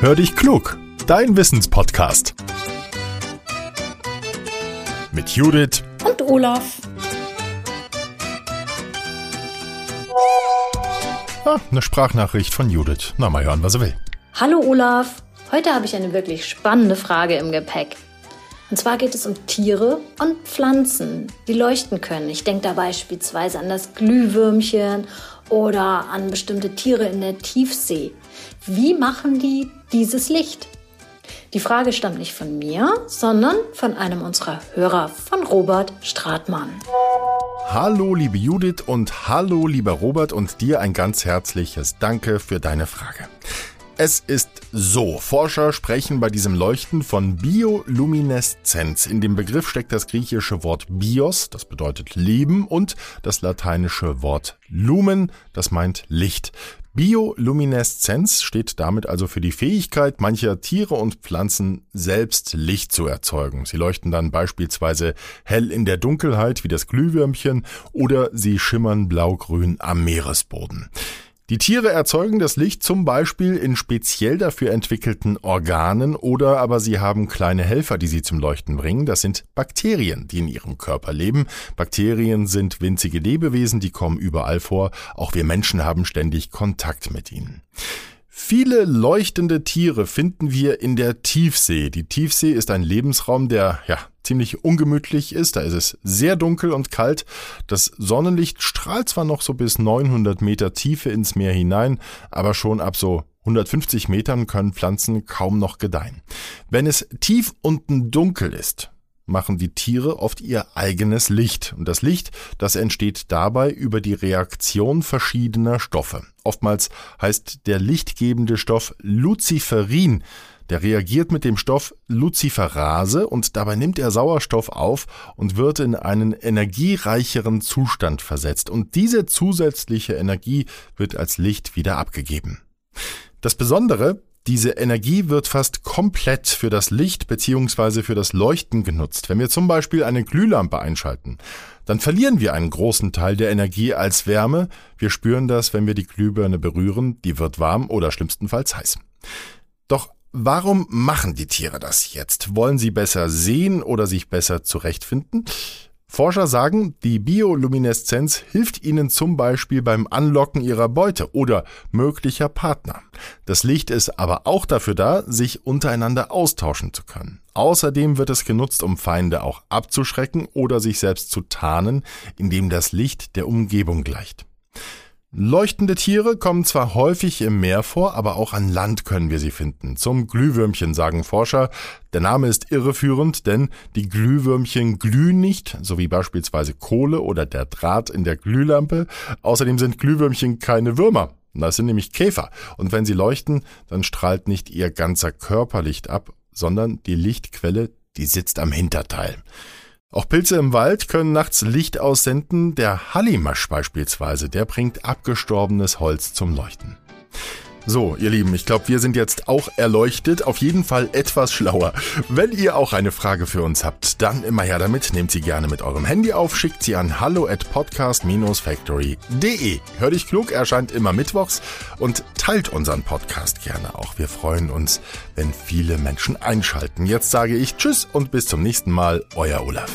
Hör dich klug, dein Wissenspodcast. Mit Judith und Olaf. Ah, eine Sprachnachricht von Judith. Na, mal hören, was er will. Hallo Olaf. Heute habe ich eine wirklich spannende Frage im Gepäck. Und zwar geht es um Tiere und Pflanzen, die leuchten können. Ich denke da beispielsweise an das Glühwürmchen oder an bestimmte Tiere in der Tiefsee. Wie machen die dieses Licht? Die Frage stammt nicht von mir, sondern von einem unserer Hörer, von Robert Stratmann. Hallo liebe Judith und hallo lieber Robert und dir ein ganz herzliches Danke für deine Frage. Es ist so, Forscher sprechen bei diesem Leuchten von Biolumineszenz. In dem Begriff steckt das griechische Wort bios, das bedeutet Leben, und das lateinische Wort lumen, das meint Licht. Biolumineszenz steht damit also für die Fähigkeit mancher Tiere und Pflanzen selbst Licht zu erzeugen. Sie leuchten dann beispielsweise hell in der Dunkelheit wie das Glühwürmchen oder sie schimmern blaugrün am Meeresboden. Die Tiere erzeugen das Licht zum Beispiel in speziell dafür entwickelten Organen oder aber sie haben kleine Helfer, die sie zum Leuchten bringen. Das sind Bakterien, die in ihrem Körper leben. Bakterien sind winzige Lebewesen, die kommen überall vor. Auch wir Menschen haben ständig Kontakt mit ihnen. Viele leuchtende Tiere finden wir in der Tiefsee. Die Tiefsee ist ein Lebensraum, der ja ziemlich ungemütlich ist. Da ist es sehr dunkel und kalt. Das Sonnenlicht strahlt zwar noch so bis 900 Meter Tiefe ins Meer hinein, aber schon ab so 150 Metern können Pflanzen kaum noch gedeihen. Wenn es tief unten dunkel ist, machen die Tiere oft ihr eigenes Licht. Und das Licht, das entsteht dabei über die Reaktion verschiedener Stoffe. Oftmals heißt der lichtgebende Stoff Luciferin. Der reagiert mit dem Stoff Luciferase und dabei nimmt er Sauerstoff auf und wird in einen energiereicheren Zustand versetzt. Und diese zusätzliche Energie wird als Licht wieder abgegeben. Das Besondere, diese Energie wird fast komplett für das Licht bzw. für das Leuchten genutzt. Wenn wir zum Beispiel eine Glühlampe einschalten, dann verlieren wir einen großen Teil der Energie als Wärme. Wir spüren das, wenn wir die Glühbirne berühren, die wird warm oder schlimmstenfalls heiß. Doch warum machen die Tiere das jetzt? Wollen sie besser sehen oder sich besser zurechtfinden? Forscher sagen, die Biolumineszenz hilft ihnen zum Beispiel beim Anlocken ihrer Beute oder möglicher Partner. Das Licht ist aber auch dafür da, sich untereinander austauschen zu können. Außerdem wird es genutzt, um Feinde auch abzuschrecken oder sich selbst zu tarnen, indem das Licht der Umgebung gleicht. Leuchtende Tiere kommen zwar häufig im Meer vor, aber auch an Land können wir sie finden. Zum Glühwürmchen sagen Forscher. Der Name ist irreführend, denn die Glühwürmchen glühen nicht, so wie beispielsweise Kohle oder der Draht in der Glühlampe. Außerdem sind Glühwürmchen keine Würmer. Das sind nämlich Käfer. Und wenn sie leuchten, dann strahlt nicht ihr ganzer Körper Licht ab, sondern die Lichtquelle, die sitzt am Hinterteil. Auch Pilze im Wald können nachts Licht aussenden. Der Hallimasch beispielsweise, der bringt abgestorbenes Holz zum Leuchten. So, ihr Lieben, ich glaube, wir sind jetzt auch erleuchtet, auf jeden Fall etwas schlauer. Wenn ihr auch eine Frage für uns habt, dann immer her damit, nehmt sie gerne mit eurem Handy auf, schickt sie an hallo at podcast-factory.de. Hör dich klug erscheint immer mittwochs und teilt unseren Podcast gerne auch. Wir freuen uns, wenn viele Menschen einschalten. Jetzt sage ich Tschüss und bis zum nächsten Mal, euer Olaf.